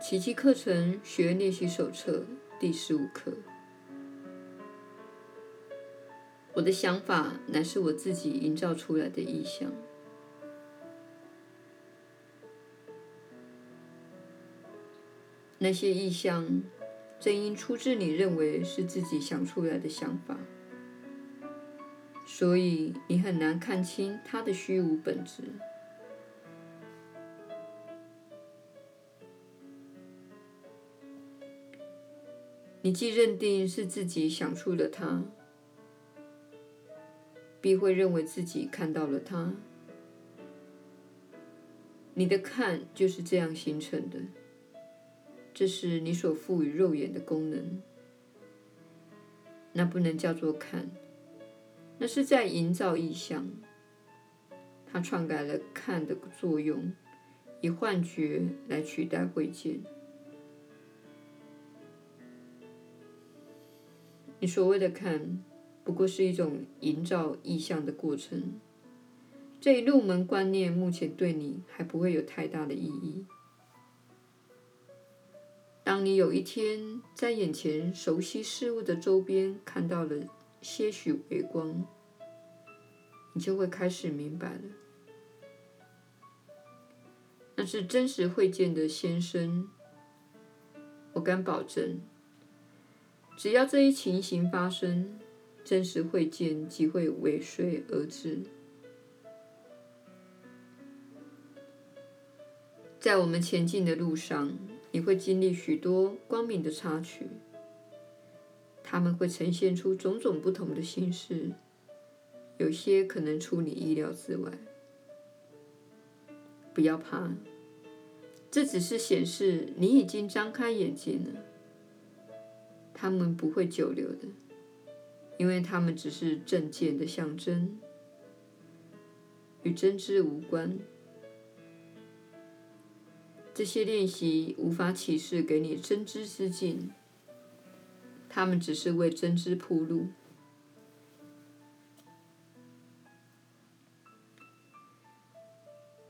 奇迹课程学练习手册第十五课。我的想法乃是我自己营造出来的意象。那些意象正因出自你认为是自己想出来的想法，所以你很难看清它的虚无本质。你既认定是自己想出了它，必会认为自己看到了它。你的看就是这样形成的，这是你所赋予肉眼的功能。那不能叫做看，那是在营造意象。它篡改了看的作用，以幻觉来取代慧见。你所谓的看，不过是一种营造意象的过程。这一入门观念目前对你还不会有太大的意义。当你有一天在眼前熟悉事物的周边看到了些许微光，你就会开始明白了。那是真实会见的先生。我敢保证。只要这一情形发生，真实会见即会尾随而至。在我们前进的路上，你会经历许多光明的插曲，它们会呈现出种种不同的形式，有些可能出你意料之外。不要怕，这只是显示你已经张开眼睛了。他们不会久留的，因为他们只是正见的象征，与真知无关。这些练习无法启示给你真知之境，他们只是为真知铺路。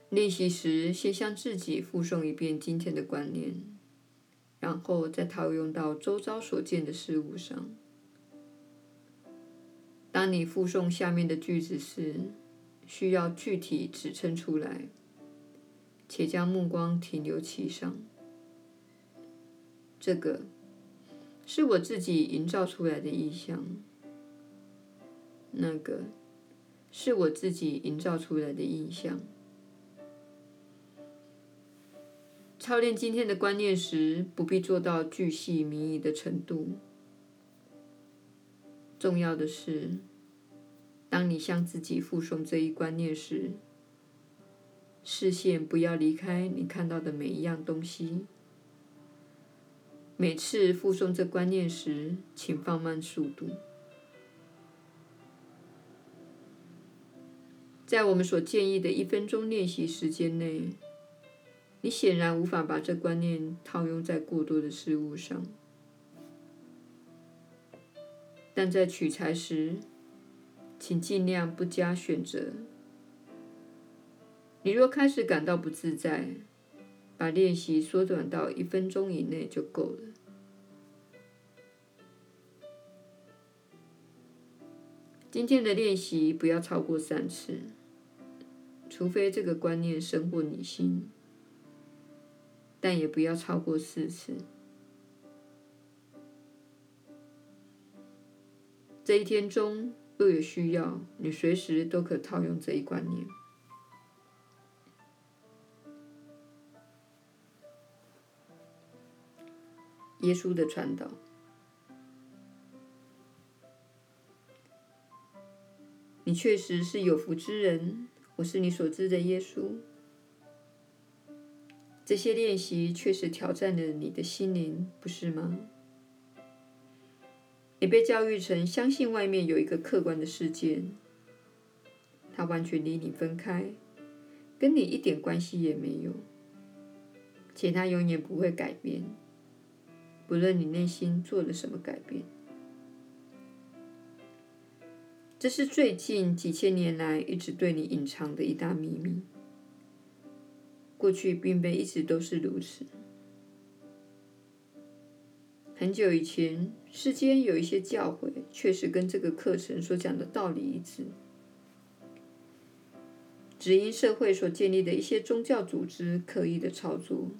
练习时，先向自己复诵一遍今天的观念。然后再套用到周遭所见的事物上。当你复诵下面的句子时，需要具体指称出来，且将目光停留其上。这个是我自己营造出来的意象。那个是我自己营造出来的印象。操练今天的观念时，不必做到巨细靡遗的程度。重要的是，当你向自己复诵这一观念时，视线不要离开你看到的每一样东西。每次复诵这观念时，请放慢速度。在我们所建议的一分钟练习时间内。你显然无法把这观念套用在过多的事物上，但在取材时，请尽量不加选择。你若开始感到不自在，把练习缩短到一分钟以内就够了。今天的练习不要超过三次，除非这个观念深获你心。但也不要超过四次。这一天中，若有需要，你随时都可套用这一观念。耶稣的传导，你确实是有福之人。我是你所知的耶稣。这些练习确实挑战了你的心灵，不是吗？你被教育成相信外面有一个客观的世界，它完全离你分开，跟你一点关系也没有，且它永远不会改变，不论你内心做了什么改变。这是最近几千年来一直对你隐藏的一大秘密。过去并非一直都是如此。很久以前，世间有一些教诲，确实跟这个课程所讲的道理一致。只因社会所建立的一些宗教组织刻意的操作，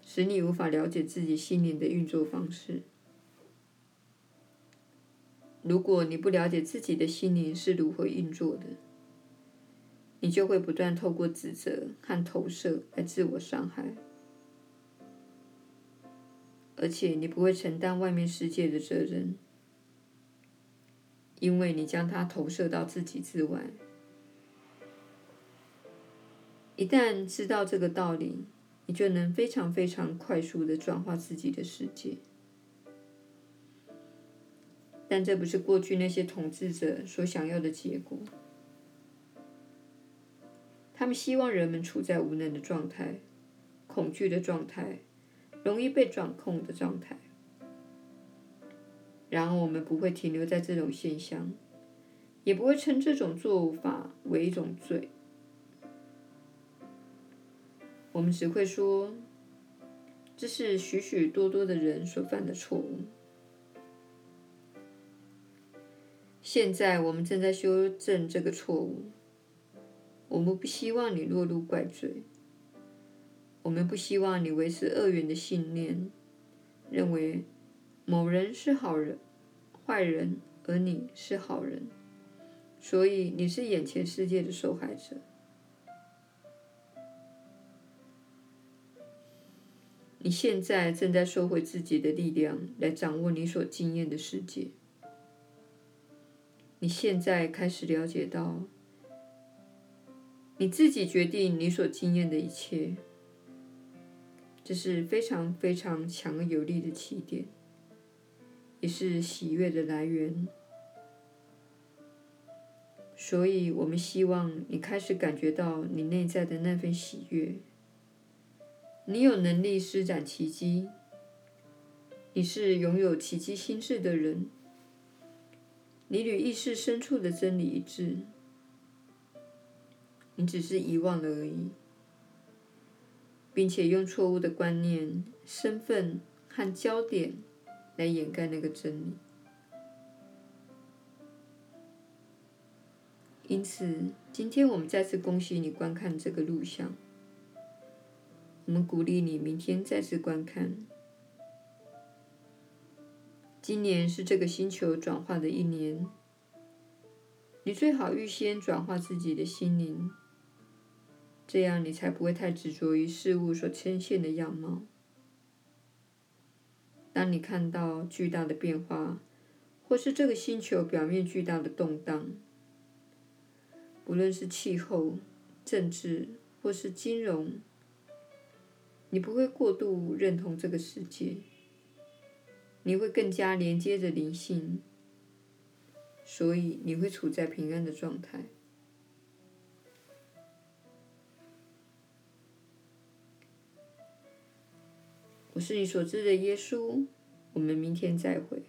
使你无法了解自己心灵的运作方式。如果你不了解自己的心灵是如何运作的，你就会不断透过指责和投射来自我伤害。而且你不会承担外面世界的责任，因为你将它投射到自己之外。一旦知道这个道理，你就能非常非常快速地转化自己的世界。但这不是过去那些统治者所想要的结果。他们希望人们处在无能的状态、恐惧的状态。容易被掌控的状态。然而，我们不会停留在这种现象，也不会称这种做法为一种罪。我们只会说，这是许许多多的人所犯的错误。现在，我们正在修正这个错误。我们不希望你落入怪罪。我们不希望你维持二元的信念，认为某人是好人、坏人，而你是好人，所以你是眼前世界的受害者。你现在正在收回自己的力量，来掌握你所经验的世界。你现在开始了解到，你自己决定你所经验的一切。这是非常非常强而有力的起点，也是喜悦的来源。所以，我们希望你开始感觉到你内在的那份喜悦。你有能力施展奇迹，你是拥有奇迹心智的人，你与意识深处的真理一致，你只是遗忘了而已。并且用错误的观念、身份和焦点来掩盖那个真理。因此，今天我们再次恭喜你观看这个录像。我们鼓励你明天再次观看。今年是这个星球转化的一年，你最好预先转化自己的心灵。这样你才不会太执着于事物所呈现的样貌。当你看到巨大的变化，或是这个星球表面巨大的动荡，不论是气候、政治或是金融，你不会过度认同这个世界，你会更加连接着灵性，所以你会处在平安的状态。是你所知的耶稣，我们明天再会。